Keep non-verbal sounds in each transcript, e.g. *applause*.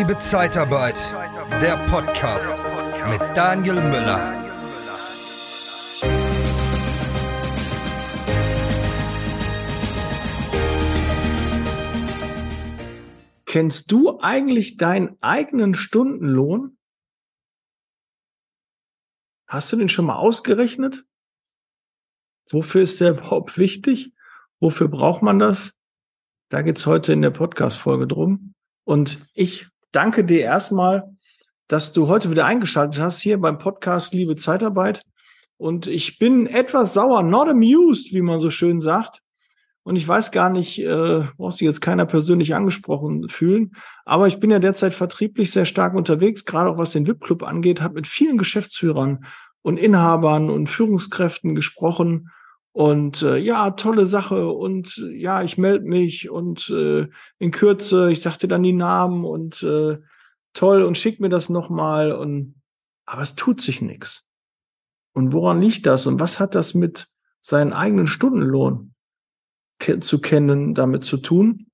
Liebe Zeitarbeit, der Podcast mit Daniel Müller. Kennst du eigentlich deinen eigenen Stundenlohn? Hast du den schon mal ausgerechnet? Wofür ist der überhaupt wichtig? Wofür braucht man das? Da geht's heute in der Podcast-Folge drum. Und ich danke dir erstmal, dass du heute wieder eingeschaltet hast hier beim Podcast Liebe Zeitarbeit. Und ich bin etwas sauer, not amused, wie man so schön sagt. Und ich weiß gar nicht, äh, brauchst du jetzt keiner persönlich angesprochen fühlen. Aber ich bin ja derzeit vertrieblich sehr stark unterwegs, gerade auch was den VIP-Club angeht, habe mit vielen Geschäftsführern und Inhabern und Führungskräften gesprochen und äh, ja, tolle Sache und äh, ja, ich melde mich und äh, in Kürze, ich sagte dann die Namen und äh, toll und schick mir das nochmal und aber es tut sich nichts. Und woran liegt das und was hat das mit seinen eigenen Stundenlohn zu kennen, damit zu tun?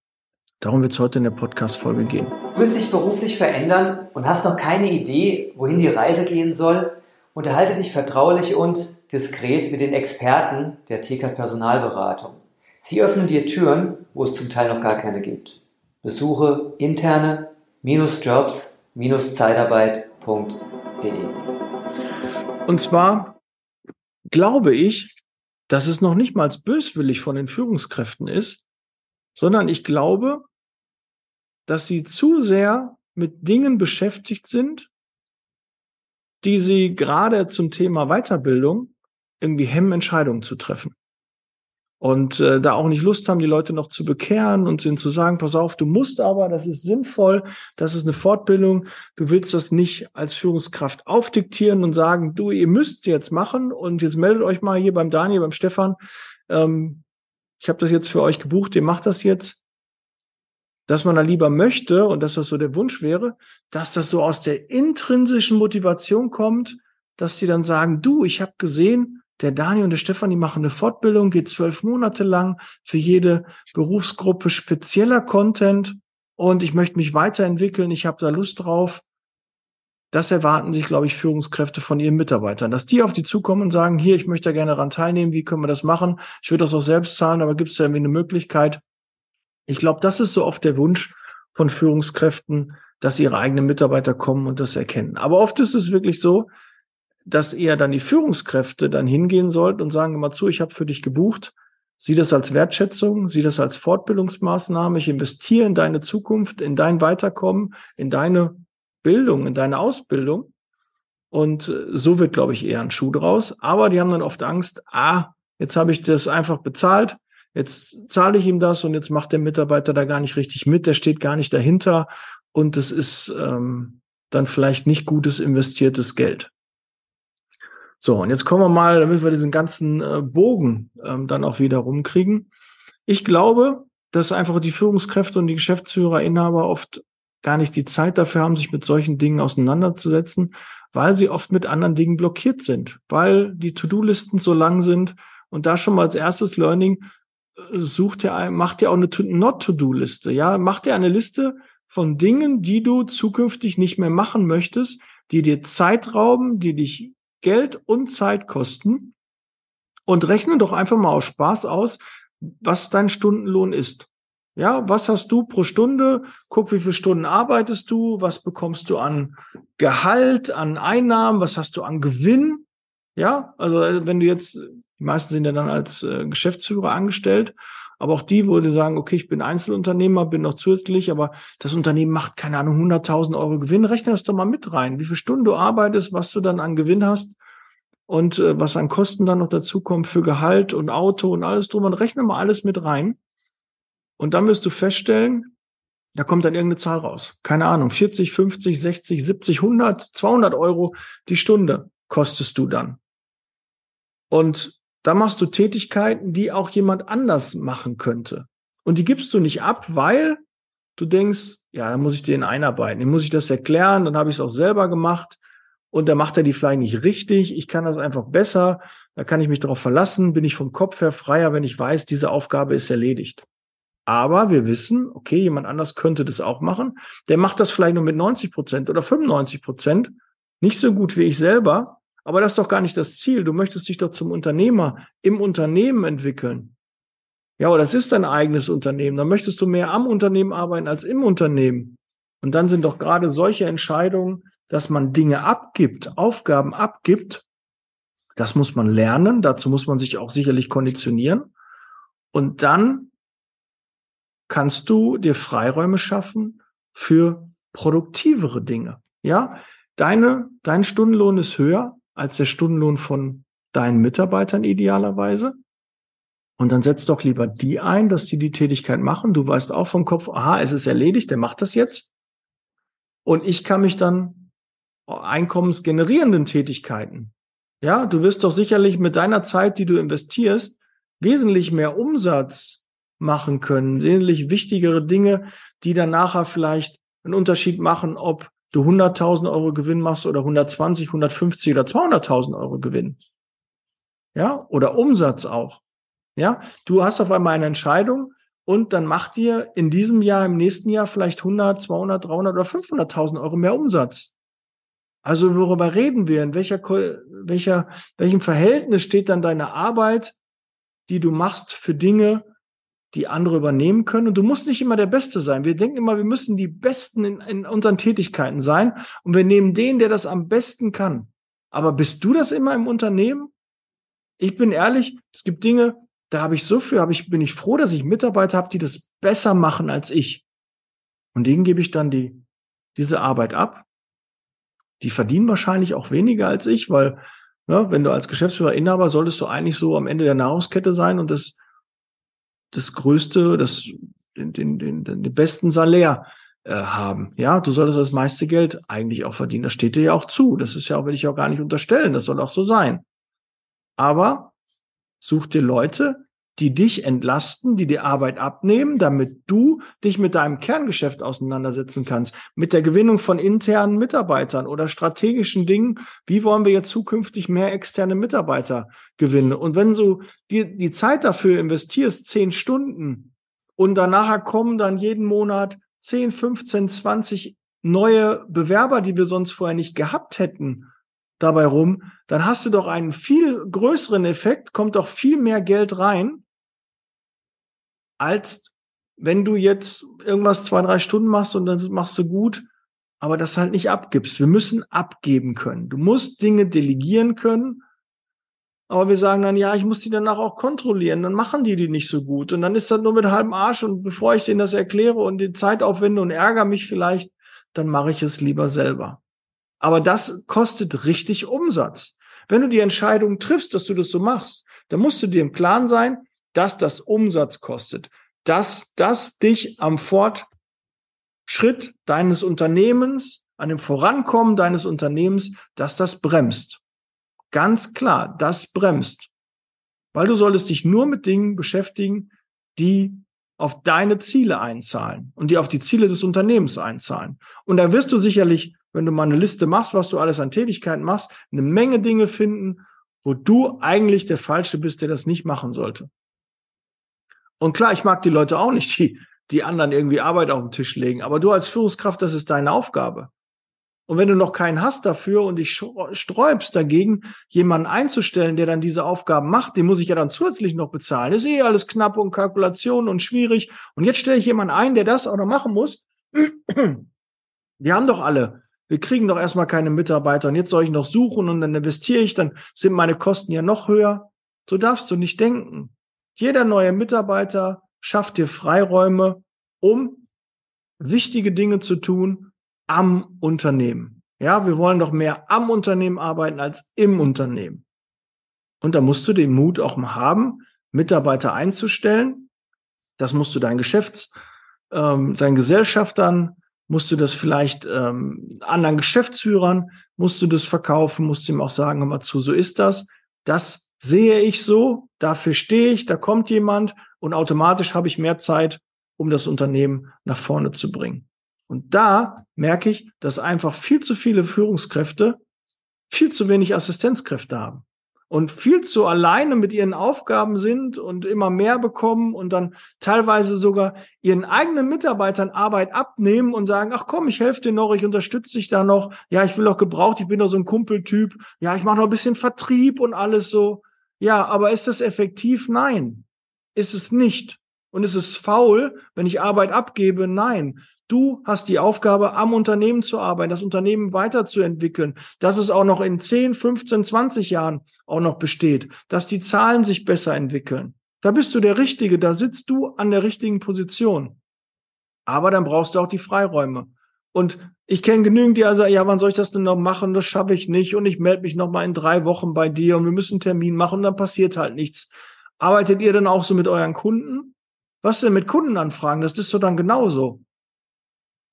Darum wird es heute in der Podcast-Folge gehen. Du willst dich beruflich verändern und hast noch keine Idee, wohin die Reise gehen soll? Unterhalte dich vertraulich und diskret mit den Experten der TK Personalberatung. Sie öffnen dir Türen, wo es zum Teil noch gar keine gibt. Besuche interne-jobs-zeitarbeit.de. Und zwar glaube ich, dass es noch nicht mal böswillig von den Führungskräften ist, sondern ich glaube, dass sie zu sehr mit Dingen beschäftigt sind, die sie gerade zum Thema Weiterbildung irgendwie hemmen, Entscheidungen zu treffen. Und äh, da auch nicht Lust haben, die Leute noch zu bekehren und ihnen zu sagen, pass auf, du musst aber, das ist sinnvoll, das ist eine Fortbildung, du willst das nicht als Führungskraft aufdiktieren und sagen, du, ihr müsst jetzt machen und jetzt meldet euch mal hier beim Daniel, beim Stefan, ähm, ich habe das jetzt für euch gebucht, ihr macht das jetzt. Dass man da lieber möchte und dass das so der Wunsch wäre, dass das so aus der intrinsischen Motivation kommt, dass sie dann sagen, du, ich habe gesehen, der Daniel und der Stefan, die machen eine Fortbildung, geht zwölf Monate lang für jede Berufsgruppe spezieller Content und ich möchte mich weiterentwickeln, ich habe da Lust drauf. Das erwarten sich, glaube ich, Führungskräfte von ihren Mitarbeitern, dass die auf die zukommen und sagen, hier, ich möchte da gerne daran teilnehmen, wie können wir das machen? Ich würde das auch selbst zahlen, aber gibt es da irgendwie eine Möglichkeit? Ich glaube, das ist so oft der Wunsch von Führungskräften, dass ihre eigenen Mitarbeiter kommen und das erkennen. Aber oft ist es wirklich so, dass eher dann die Führungskräfte dann hingehen sollten und sagen immer zu, ich habe für dich gebucht, sieh das als Wertschätzung, sieh das als Fortbildungsmaßnahme, ich investiere in deine Zukunft, in dein Weiterkommen, in deine Bildung, in deine Ausbildung. Und äh, so wird, glaube ich, eher ein Schuh draus. Aber die haben dann oft Angst, ah, jetzt habe ich das einfach bezahlt, jetzt zahle ich ihm das und jetzt macht der Mitarbeiter da gar nicht richtig mit, der steht gar nicht dahinter und es ist ähm, dann vielleicht nicht gutes investiertes Geld. So, und jetzt kommen wir mal, damit wir diesen ganzen äh, Bogen ähm, dann auch wieder rumkriegen. Ich glaube, dass einfach die Führungskräfte und die Geschäftsführer, Inhaber oft gar nicht die Zeit dafür haben, sich mit solchen Dingen auseinanderzusetzen, weil sie oft mit anderen Dingen blockiert sind, weil die To-Do-Listen so lang sind. Und da schon mal als erstes Learning, äh, sucht ihr, macht ihr auch eine Not-To-Do-Liste. Ja, macht ihr eine Liste von Dingen, die du zukünftig nicht mehr machen möchtest, die dir Zeit rauben, die dich Geld und Zeit kosten und rechne doch einfach mal aus Spaß aus, was dein Stundenlohn ist. Ja, was hast du pro Stunde? Guck, wie viele Stunden arbeitest du? Was bekommst du an Gehalt, an Einnahmen? Was hast du an Gewinn? Ja, also äh, wenn du jetzt, die meisten sind ja dann als äh, Geschäftsführer angestellt, aber auch die, wo die sagen, okay, ich bin Einzelunternehmer, bin noch zusätzlich, aber das Unternehmen macht, keine Ahnung, 100.000 Euro Gewinn. Rechne das doch mal mit rein. Wie viele Stunden du arbeitest, was du dann an Gewinn hast und äh, was an Kosten dann noch dazu kommt für Gehalt und Auto und alles drum. Und rechne mal alles mit rein. Und dann wirst du feststellen, da kommt dann irgendeine Zahl raus. Keine Ahnung, 40, 50, 60, 70, 100, 200 Euro die Stunde kostest du dann. Und da machst du Tätigkeiten, die auch jemand anders machen könnte. Und die gibst du nicht ab, weil du denkst, ja, dann muss ich den einarbeiten, dann muss ich das erklären, dann habe ich es auch selber gemacht und dann macht er die vielleicht nicht richtig, ich kann das einfach besser, da kann ich mich darauf verlassen, bin ich vom Kopf her freier, wenn ich weiß, diese Aufgabe ist erledigt. Aber wir wissen, okay, jemand anders könnte das auch machen. Der macht das vielleicht nur mit 90 Prozent oder 95 Prozent. Nicht so gut wie ich selber. Aber das ist doch gar nicht das Ziel. Du möchtest dich doch zum Unternehmer im Unternehmen entwickeln. Ja, aber das ist dein eigenes Unternehmen. Dann möchtest du mehr am Unternehmen arbeiten als im Unternehmen. Und dann sind doch gerade solche Entscheidungen, dass man Dinge abgibt, Aufgaben abgibt. Das muss man lernen. Dazu muss man sich auch sicherlich konditionieren. Und dann kannst du dir Freiräume schaffen für produktivere Dinge. Ja, deine, dein Stundenlohn ist höher als der Stundenlohn von deinen Mitarbeitern idealerweise. Und dann setz doch lieber die ein, dass die die Tätigkeit machen. Du weißt auch vom Kopf, aha, es ist erledigt, der macht das jetzt. Und ich kann mich dann einkommensgenerierenden Tätigkeiten. Ja, du wirst doch sicherlich mit deiner Zeit, die du investierst, wesentlich mehr Umsatz machen können, wesentlich wichtigere Dinge, die dann nachher vielleicht einen Unterschied machen, ob du 100.000 Euro Gewinn machst oder 120, 150 oder 200.000 Euro Gewinn. Ja, oder Umsatz auch. Ja, du hast auf einmal eine Entscheidung und dann macht dir in diesem Jahr, im nächsten Jahr vielleicht 100, 200, 300 oder 500.000 Euro mehr Umsatz. Also worüber reden wir? In welcher, welcher, welchem Verhältnis steht dann deine Arbeit, die du machst für Dinge, die andere übernehmen können? Und du musst nicht immer der Beste sein. Wir denken immer, wir müssen die Besten in, in unseren Tätigkeiten sein und wir nehmen den, der das am besten kann. Aber bist du das immer im Unternehmen? Ich bin ehrlich, es gibt Dinge, da habe ich so viel, habe ich, bin ich froh, dass ich Mitarbeiter habe, die das besser machen als ich. Und denen gebe ich dann die, diese Arbeit ab. Die verdienen wahrscheinlich auch weniger als ich, weil, ne, wenn du als Geschäftsführer Inhaber solltest du eigentlich so am Ende der Nahrungskette sein und das, das größte, das, den, den, den, den besten Salär äh, haben. Ja, du solltest das meiste Geld eigentlich auch verdienen. Das steht dir ja auch zu. Das ist ja auch, will ich auch gar nicht unterstellen. Das soll auch so sein. Aber Such dir Leute, die dich entlasten, die die Arbeit abnehmen, damit du dich mit deinem Kerngeschäft auseinandersetzen kannst, mit der Gewinnung von internen Mitarbeitern oder strategischen Dingen. Wie wollen wir jetzt zukünftig mehr externe Mitarbeiter gewinnen? Und wenn du dir die Zeit dafür investierst, zehn Stunden, und danach kommen dann jeden Monat 10, 15, 20 neue Bewerber, die wir sonst vorher nicht gehabt hätten, dabei rum, dann hast du doch einen viel größeren Effekt, kommt doch viel mehr Geld rein, als wenn du jetzt irgendwas zwei, drei Stunden machst und dann machst du gut, aber das halt nicht abgibst. Wir müssen abgeben können. Du musst Dinge delegieren können, aber wir sagen dann, ja, ich muss die danach auch kontrollieren. Dann machen die die nicht so gut. Und dann ist das nur mit halbem Arsch. Und bevor ich denen das erkläre und die Zeit aufwende und ärgere mich vielleicht, dann mache ich es lieber selber. Aber das kostet richtig Umsatz. Wenn du die Entscheidung triffst, dass du das so machst, dann musst du dir im Klaren sein, dass das Umsatz kostet, dass das dich am Fortschritt deines Unternehmens, an dem Vorankommen deines Unternehmens, dass das bremst. Ganz klar, das bremst. Weil du solltest dich nur mit Dingen beschäftigen, die auf deine Ziele einzahlen und die auf die Ziele des Unternehmens einzahlen. Und da wirst du sicherlich wenn du mal eine Liste machst, was du alles an Tätigkeiten machst, eine Menge Dinge finden, wo du eigentlich der Falsche bist, der das nicht machen sollte. Und klar, ich mag die Leute auch nicht, die, die anderen irgendwie Arbeit auf den Tisch legen. Aber du als Führungskraft, das ist deine Aufgabe. Und wenn du noch keinen hast dafür und dich sträubst dagegen, jemanden einzustellen, der dann diese Aufgaben macht, den muss ich ja dann zusätzlich noch bezahlen. Das ist eh alles knapp und Kalkulation und schwierig. Und jetzt stelle ich jemanden ein, der das auch noch machen muss. *clears throat* Wir haben doch alle wir kriegen doch erstmal keine Mitarbeiter und jetzt soll ich noch suchen und dann investiere ich, dann sind meine Kosten ja noch höher. So darfst du nicht denken. Jeder neue Mitarbeiter schafft dir Freiräume, um wichtige Dinge zu tun am Unternehmen. Ja, wir wollen doch mehr am Unternehmen arbeiten als im Unternehmen. Und da musst du den Mut auch mal haben, Mitarbeiter einzustellen. Das musst du deinen Geschäfts, ähm, deinen Gesellschaftern musst du das vielleicht ähm, anderen Geschäftsführern, musst du das verkaufen, musst du ihm auch sagen, hör mal zu, so ist das. Das sehe ich so, dafür stehe ich, da kommt jemand und automatisch habe ich mehr Zeit, um das Unternehmen nach vorne zu bringen. Und da merke ich, dass einfach viel zu viele Führungskräfte viel zu wenig Assistenzkräfte haben. Und viel zu alleine mit ihren Aufgaben sind und immer mehr bekommen und dann teilweise sogar ihren eigenen Mitarbeitern Arbeit abnehmen und sagen, ach komm, ich helfe dir noch, ich unterstütze dich da noch, ja, ich will auch gebraucht, ich bin doch so ein Kumpeltyp, ja, ich mache noch ein bisschen Vertrieb und alles so. Ja, aber ist das effektiv? Nein, ist es nicht. Und ist es faul, wenn ich Arbeit abgebe? Nein. Du hast die Aufgabe, am Unternehmen zu arbeiten, das Unternehmen weiterzuentwickeln, dass es auch noch in 10, 15, 20 Jahren auch noch besteht, dass die Zahlen sich besser entwickeln. Da bist du der Richtige, da sitzt du an der richtigen Position. Aber dann brauchst du auch die Freiräume. Und ich kenne genügend, die also, ja, wann soll ich das denn noch machen? Das schaffe ich nicht. Und ich melde mich noch mal in drei Wochen bei dir und wir müssen einen Termin machen und dann passiert halt nichts. Arbeitet ihr dann auch so mit euren Kunden? Was denn mit Kundenanfragen? Das ist so dann genauso.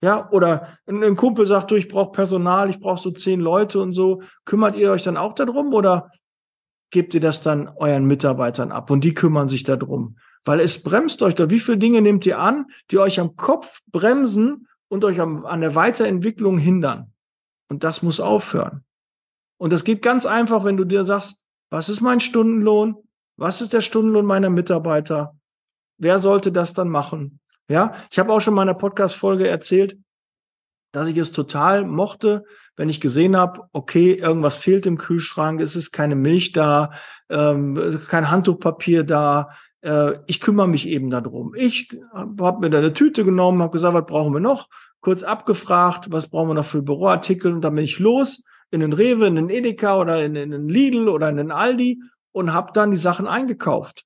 Ja, oder ein Kumpel sagt, du, ich brauche Personal, ich brauche so zehn Leute und so. Kümmert ihr euch dann auch darum oder gebt ihr das dann euren Mitarbeitern ab und die kümmern sich darum? Weil es bremst euch da. Wie viele Dinge nehmt ihr an, die euch am Kopf bremsen und euch am, an der Weiterentwicklung hindern? Und das muss aufhören. Und das geht ganz einfach, wenn du dir sagst, was ist mein Stundenlohn? Was ist der Stundenlohn meiner Mitarbeiter? Wer sollte das dann machen? Ja, ich habe auch schon in einer Podcast-Folge erzählt, dass ich es total mochte, wenn ich gesehen habe, okay, irgendwas fehlt im Kühlschrank, es ist keine Milch da, ähm, kein Handtuchpapier da, äh, ich kümmere mich eben darum. Ich habe mir da eine Tüte genommen, habe gesagt, was brauchen wir noch? Kurz abgefragt, was brauchen wir noch für Büroartikel und dann bin ich los in den Rewe, in den Edeka oder in, in den Lidl oder in den Aldi und habe dann die Sachen eingekauft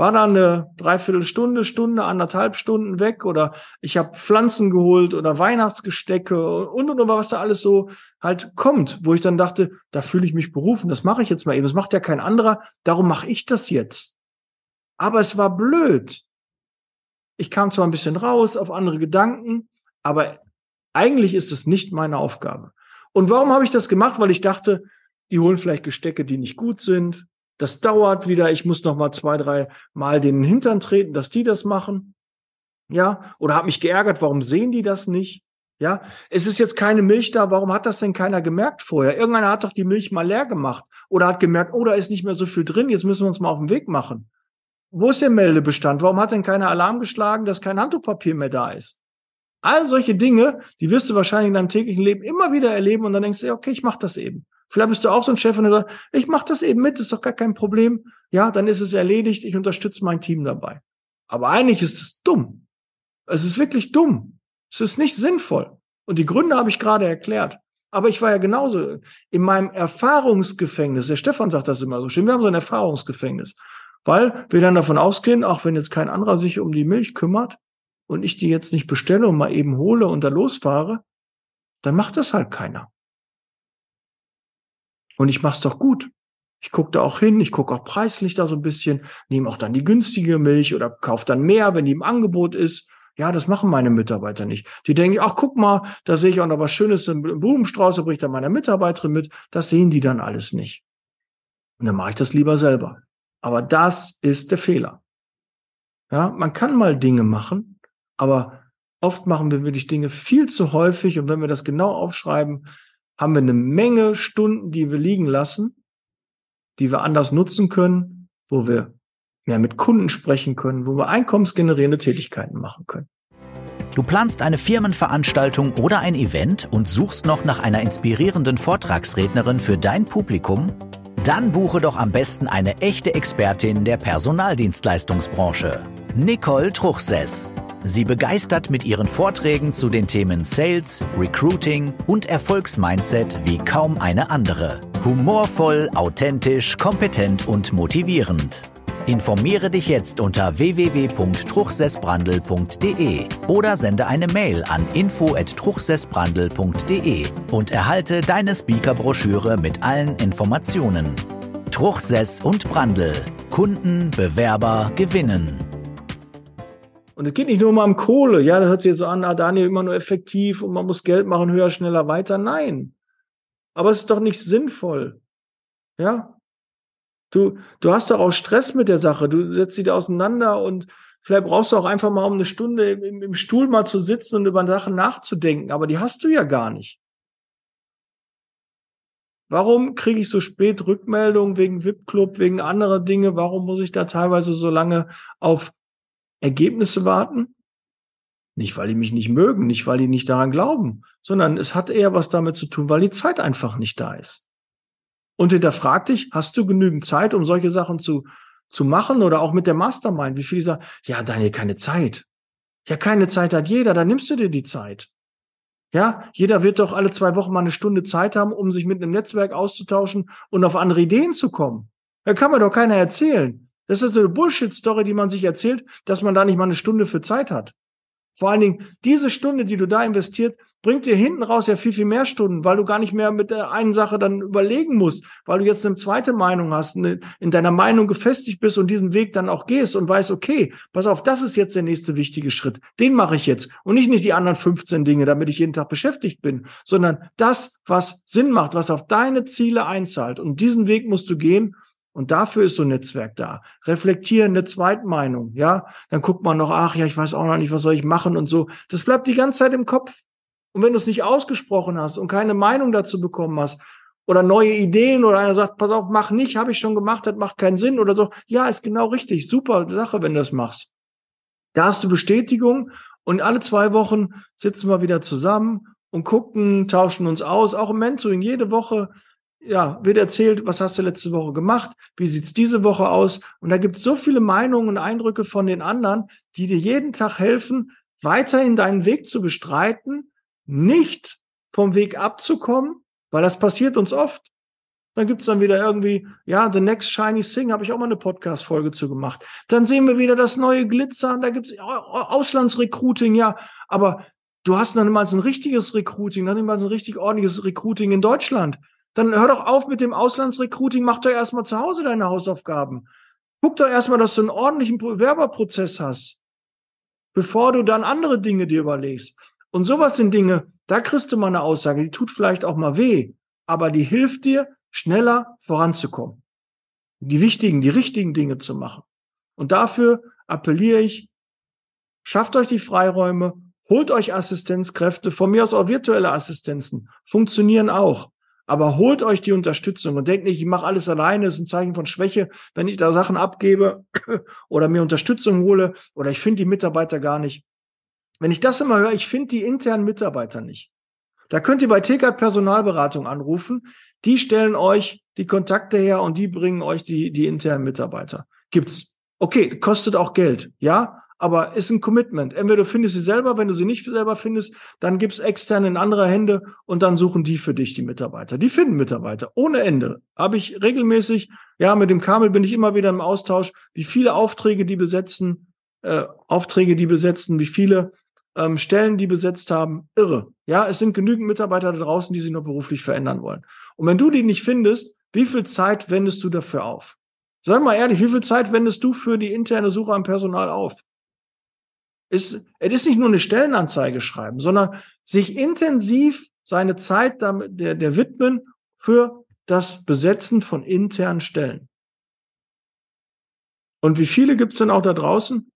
war da eine Dreiviertelstunde, Stunde, anderthalb Stunden weg oder ich habe Pflanzen geholt oder Weihnachtsgestecke und und und was da alles so halt kommt, wo ich dann dachte, da fühle ich mich berufen, das mache ich jetzt mal eben, das macht ja kein anderer, darum mache ich das jetzt. Aber es war blöd. Ich kam zwar ein bisschen raus auf andere Gedanken, aber eigentlich ist es nicht meine Aufgabe. Und warum habe ich das gemacht? Weil ich dachte, die holen vielleicht Gestecke, die nicht gut sind, das dauert wieder. Ich muss noch mal zwei, drei Mal den Hintern treten, dass die das machen. Ja, oder habe mich geärgert, warum sehen die das nicht? Ja, es ist jetzt keine Milch da, warum hat das denn keiner gemerkt vorher? Irgendeiner hat doch die Milch mal leer gemacht oder hat gemerkt, oh, da ist nicht mehr so viel drin, jetzt müssen wir uns mal auf den Weg machen. Wo ist der Meldebestand? Warum hat denn keiner Alarm geschlagen, dass kein Handtuchpapier mehr da ist? All solche Dinge, die wirst du wahrscheinlich in deinem täglichen Leben immer wieder erleben und dann denkst du, okay, ich mach das eben. Vielleicht bist du auch so ein Chef und der sagt, ich mache das eben mit, ist doch gar kein Problem. Ja, dann ist es erledigt, ich unterstütze mein Team dabei. Aber eigentlich ist es dumm. Es ist wirklich dumm. Es ist nicht sinnvoll. Und die Gründe habe ich gerade erklärt. Aber ich war ja genauso in meinem Erfahrungsgefängnis. Der Stefan sagt das immer so schön. Wir haben so ein Erfahrungsgefängnis. Weil wir dann davon ausgehen, auch wenn jetzt kein anderer sich um die Milch kümmert und ich die jetzt nicht bestelle und mal eben hole und da losfahre, dann macht das halt keiner. Und ich mach's doch gut. Ich gucke da auch hin, ich gucke auch preislich da so ein bisschen, nehme auch dann die günstige Milch oder kaufe dann mehr, wenn die im Angebot ist. Ja, das machen meine Mitarbeiter nicht. Die denken, ach, guck mal, da sehe ich auch noch was Schönes im Blumenstrauß, da bringe ich dann meiner Mitarbeiterin mit. Das sehen die dann alles nicht. Und dann mache ich das lieber selber. Aber das ist der Fehler. Ja, man kann mal Dinge machen, aber oft machen wir wirklich Dinge viel zu häufig. Und wenn wir das genau aufschreiben, haben wir eine Menge Stunden, die wir liegen lassen, die wir anders nutzen können, wo wir mehr mit Kunden sprechen können, wo wir einkommensgenerierende Tätigkeiten machen können. Du planst eine Firmenveranstaltung oder ein Event und suchst noch nach einer inspirierenden Vortragsrednerin für dein Publikum? Dann buche doch am besten eine echte Expertin der Personaldienstleistungsbranche, Nicole Truchsess. Sie begeistert mit ihren Vorträgen zu den Themen Sales, Recruiting und Erfolgsmindset wie kaum eine andere. Humorvoll, authentisch, kompetent und motivierend. Informiere dich jetzt unter www.truchsessbrandel.de oder sende eine Mail an info@truchsessbrandel.de und erhalte deine Speakerbroschüre mit allen Informationen. Truchsess und Brandel. Kunden, Bewerber gewinnen. Und es geht nicht nur um am Kohle. Ja, das hört sich jetzt so an, ah, Daniel immer nur effektiv und man muss Geld machen, höher, schneller, weiter. Nein. Aber es ist doch nicht sinnvoll. Ja. Du, du hast doch auch Stress mit der Sache. Du setzt sie da auseinander und vielleicht brauchst du auch einfach mal um eine Stunde im, im Stuhl mal zu sitzen und über Sachen nachzudenken. Aber die hast du ja gar nicht. Warum kriege ich so spät Rückmeldungen wegen VIP-Club, wegen anderer Dinge? Warum muss ich da teilweise so lange auf Ergebnisse warten? Nicht, weil die mich nicht mögen, nicht, weil die nicht daran glauben, sondern es hat eher was damit zu tun, weil die Zeit einfach nicht da ist. Und hinterfrag dich, hast du genügend Zeit, um solche Sachen zu, zu machen oder auch mit der Mastermind? Wie viele sagen, ja, Daniel, keine Zeit. Ja, keine Zeit hat jeder, dann nimmst du dir die Zeit. Ja, jeder wird doch alle zwei Wochen mal eine Stunde Zeit haben, um sich mit einem Netzwerk auszutauschen und auf andere Ideen zu kommen. Da kann mir doch keiner erzählen. Das ist eine Bullshit-Story, die man sich erzählt, dass man da nicht mal eine Stunde für Zeit hat. Vor allen Dingen, diese Stunde, die du da investiert, bringt dir hinten raus ja viel, viel mehr Stunden, weil du gar nicht mehr mit der einen Sache dann überlegen musst, weil du jetzt eine zweite Meinung hast, in deiner Meinung gefestigt bist und diesen Weg dann auch gehst und weißt, okay, pass auf, das ist jetzt der nächste wichtige Schritt. Den mache ich jetzt und nicht nicht die anderen 15 Dinge, damit ich jeden Tag beschäftigt bin, sondern das, was Sinn macht, was auf deine Ziele einzahlt. Und diesen Weg musst du gehen und dafür ist so ein Netzwerk da. Reflektieren, eine Zweitmeinung, ja. Dann guckt man noch, ach ja, ich weiß auch noch nicht, was soll ich machen und so. Das bleibt die ganze Zeit im Kopf. Und wenn du es nicht ausgesprochen hast und keine Meinung dazu bekommen hast oder neue Ideen oder einer sagt, pass auf, mach nicht, habe ich schon gemacht, das macht keinen Sinn oder so. Ja, ist genau richtig. Super Sache, wenn du das machst. Da hast du Bestätigung und alle zwei Wochen sitzen wir wieder zusammen und gucken, tauschen uns aus, auch im Mentoring. Jede Woche ja, wird erzählt, was hast du letzte Woche gemacht, wie sieht's diese Woche aus? Und da gibt es so viele Meinungen und Eindrücke von den anderen, die dir jeden Tag helfen, weiterhin deinen Weg zu bestreiten, nicht vom Weg abzukommen, weil das passiert uns oft. Dann gibt's dann wieder irgendwie, ja, The Next Shiny Thing, habe ich auch mal eine Podcast-Folge zu gemacht. Dann sehen wir wieder das neue Glitzern, da gibt's Auslandsrecruiting, ja, aber du hast noch niemals ein richtiges Recruiting, noch niemals ein richtig ordentliches Recruiting in Deutschland. Dann hör doch auf mit dem Auslandsrecruiting, mach doch erstmal zu Hause deine Hausaufgaben. Guck doch erstmal, dass du einen ordentlichen Bewerberprozess hast, bevor du dann andere Dinge dir überlegst. Und sowas sind Dinge, da kriegst du mal eine Aussage, die tut vielleicht auch mal weh, aber die hilft dir, schneller voranzukommen. Die wichtigen, die richtigen Dinge zu machen. Und dafür appelliere ich, schafft euch die Freiräume, holt euch Assistenzkräfte, von mir aus auch virtuelle Assistenzen, funktionieren auch. Aber holt euch die Unterstützung und denkt nicht, ich mache alles alleine, ist ein Zeichen von Schwäche, wenn ich da Sachen abgebe *clears throat* oder mir Unterstützung hole oder ich finde die Mitarbeiter gar nicht. Wenn ich das immer höre, ich finde die internen Mitarbeiter nicht. Da könnt ihr bei TK Personalberatung anrufen. Die stellen euch die Kontakte her und die bringen euch die, die internen Mitarbeiter. Gibt's. Okay, kostet auch Geld. Ja, aber ist ein Commitment. Entweder du findest sie selber, wenn du sie nicht selber findest, dann gib's externe in andere Hände und dann suchen die für dich die Mitarbeiter. Die finden Mitarbeiter ohne Ende. Habe ich regelmäßig, ja, mit dem Kamel bin ich immer wieder im Austausch, wie viele Aufträge die besetzen, äh, Aufträge die besetzen, wie viele ähm, Stellen die besetzt haben. Irre. Ja, es sind genügend Mitarbeiter da draußen, die sich noch beruflich verändern wollen. Und wenn du die nicht findest, wie viel Zeit wendest du dafür auf? Sag mal ehrlich, wie viel Zeit wendest du für die interne Suche am Personal auf? Ist, es ist nicht nur eine Stellenanzeige schreiben, sondern sich intensiv seine Zeit damit, der, der widmen für das Besetzen von internen Stellen. Und wie viele gibt es denn auch da draußen,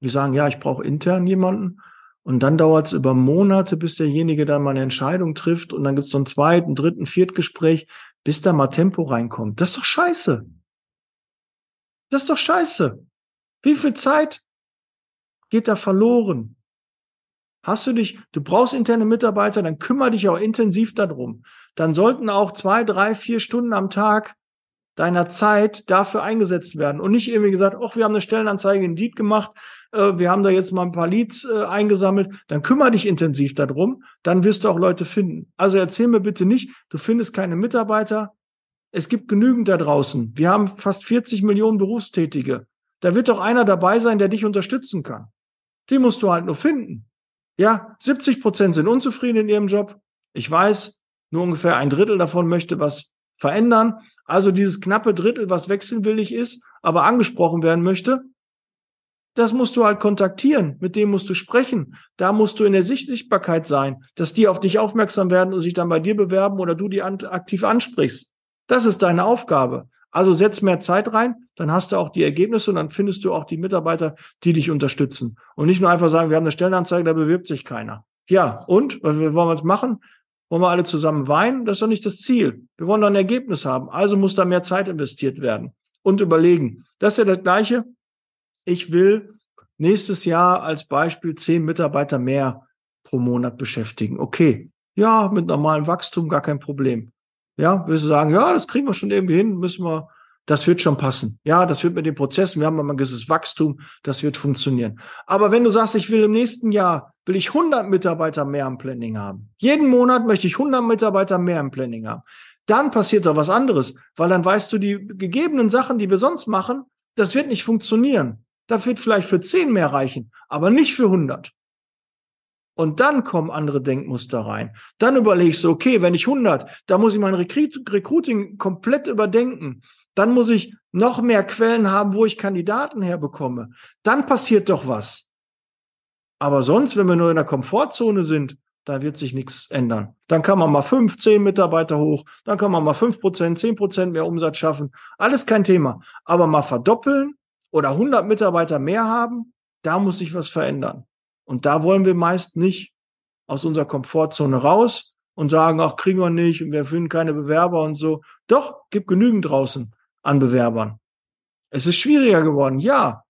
die sagen, ja, ich brauche intern jemanden. Und dann dauert es über Monate, bis derjenige dann mal eine Entscheidung trifft. Und dann gibt es so einen zweiten, dritten, Viertgespräch, bis da mal Tempo reinkommt. Das ist doch scheiße. Das ist doch scheiße. Wie viel Zeit geht da verloren. Hast du dich, du brauchst interne Mitarbeiter, dann kümmere dich auch intensiv darum. Dann sollten auch zwei, drei, vier Stunden am Tag deiner Zeit dafür eingesetzt werden und nicht irgendwie gesagt, ach, wir haben eine Stellenanzeige in Deed gemacht, äh, wir haben da jetzt mal ein paar Leads äh, eingesammelt, dann kümmere dich intensiv darum, dann wirst du auch Leute finden. Also erzähl mir bitte nicht, du findest keine Mitarbeiter. Es gibt genügend da draußen. Wir haben fast 40 Millionen Berufstätige. Da wird doch einer dabei sein, der dich unterstützen kann. Die musst du halt nur finden. Ja, 70 Prozent sind unzufrieden in ihrem Job. Ich weiß, nur ungefähr ein Drittel davon möchte was verändern. Also dieses knappe Drittel, was wechselwillig ist, aber angesprochen werden möchte, das musst du halt kontaktieren, mit dem musst du sprechen. Da musst du in der Sichtbarkeit sein, dass die auf dich aufmerksam werden und sich dann bei dir bewerben oder du die aktiv ansprichst. Das ist deine Aufgabe. Also setz mehr Zeit rein, dann hast du auch die Ergebnisse und dann findest du auch die Mitarbeiter, die dich unterstützen. Und nicht nur einfach sagen, wir haben eine Stellenanzeige, da bewirbt sich keiner. Ja, und was wollen wir jetzt machen? wollen wir alle zusammen weinen? Das ist doch nicht das Ziel. Wir wollen doch ein Ergebnis haben. Also muss da mehr Zeit investiert werden und überlegen. Das ist ja das Gleiche. Ich will nächstes Jahr als Beispiel zehn Mitarbeiter mehr pro Monat beschäftigen. Okay. Ja, mit normalem Wachstum gar kein Problem. Ja, willst du sagen, ja, das kriegen wir schon irgendwie hin, müssen wir, das wird schon passen. Ja, das wird mit den Prozessen, wir haben ein gewisses Wachstum, das wird funktionieren. Aber wenn du sagst, ich will im nächsten Jahr, will ich 100 Mitarbeiter mehr im Planning haben. Jeden Monat möchte ich 100 Mitarbeiter mehr im Planning haben. Dann passiert doch was anderes, weil dann weißt du, die gegebenen Sachen, die wir sonst machen, das wird nicht funktionieren. Das wird vielleicht für 10 mehr reichen, aber nicht für 100. Und dann kommen andere Denkmuster rein. Dann überlegst du, okay, wenn ich 100, da muss ich mein Recruiting komplett überdenken. Dann muss ich noch mehr Quellen haben, wo ich Kandidaten herbekomme. Dann passiert doch was. Aber sonst, wenn wir nur in der Komfortzone sind, da wird sich nichts ändern. Dann kann man mal fünf, zehn Mitarbeiter hoch, dann kann man mal fünf Prozent, zehn Prozent mehr Umsatz schaffen. Alles kein Thema. Aber mal verdoppeln oder 100 Mitarbeiter mehr haben, da muss sich was verändern. Und da wollen wir meist nicht aus unserer Komfortzone raus und sagen, ach, kriegen wir nicht und wir finden keine Bewerber und so. Doch, gibt genügend draußen an Bewerbern. Es ist schwieriger geworden, ja.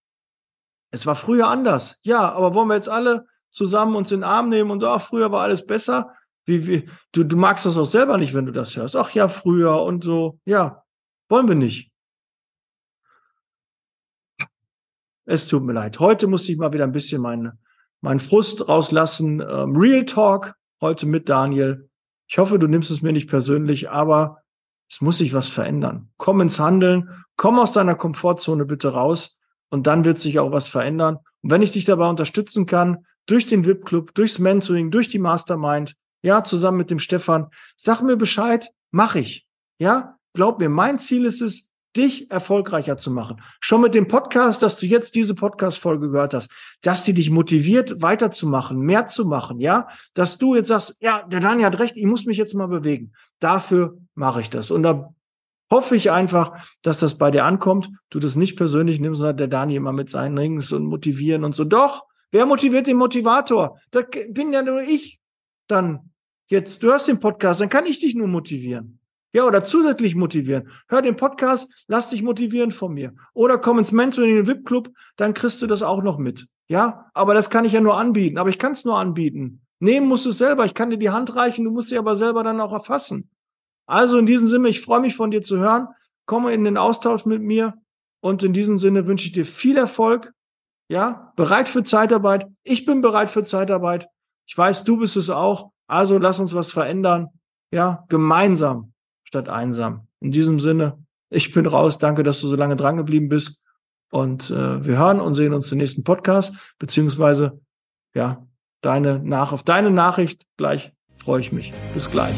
Es war früher anders, ja, aber wollen wir jetzt alle zusammen uns in den Arm nehmen und so, ach, früher war alles besser? Wie, wie, du, du magst das auch selber nicht, wenn du das hörst. Ach ja, früher und so. Ja, wollen wir nicht. Es tut mir leid. Heute musste ich mal wieder ein bisschen meine meinen Frust rauslassen. Ähm, Real Talk heute mit Daniel. Ich hoffe, du nimmst es mir nicht persönlich, aber es muss sich was verändern. Komm ins Handeln, komm aus deiner Komfortzone bitte raus und dann wird sich auch was verändern. Und wenn ich dich dabei unterstützen kann, durch den VIP-Club, durchs Mentoring, durch die Mastermind, ja, zusammen mit dem Stefan, sag mir Bescheid, mach ich. Ja, glaub mir, mein Ziel ist es, dich erfolgreicher zu machen. Schon mit dem Podcast, dass du jetzt diese Podcast-Folge gehört hast, dass sie dich motiviert, weiterzumachen, mehr zu machen, ja? Dass du jetzt sagst, ja, der Daniel hat recht, ich muss mich jetzt mal bewegen. Dafür mache ich das. Und da hoffe ich einfach, dass das bei dir ankommt. Du das nicht persönlich nimmst, sondern der Daniel immer mit seinen Rings und motivieren und so. Doch, wer motiviert den Motivator? Da bin ja nur ich dann jetzt. Du hörst den Podcast, dann kann ich dich nur motivieren. Ja, oder zusätzlich motivieren. Hör den Podcast, lass dich motivieren von mir. Oder komm ins Mentoring in den VIP-Club, dann kriegst du das auch noch mit. Ja, aber das kann ich ja nur anbieten. Aber ich kann es nur anbieten. Nehmen musst du es selber. Ich kann dir die Hand reichen, du musst sie aber selber dann auch erfassen. Also in diesem Sinne, ich freue mich von dir zu hören. Komme in den Austausch mit mir. Und in diesem Sinne wünsche ich dir viel Erfolg. Ja, bereit für Zeitarbeit. Ich bin bereit für Zeitarbeit. Ich weiß, du bist es auch. Also lass uns was verändern. Ja, gemeinsam statt einsam. In diesem Sinne, ich bin raus. Danke, dass du so lange dran geblieben bist. Und äh, wir hören und sehen uns im nächsten Podcast, beziehungsweise ja, deine nach auf deine Nachricht gleich freue ich mich. Bis gleich.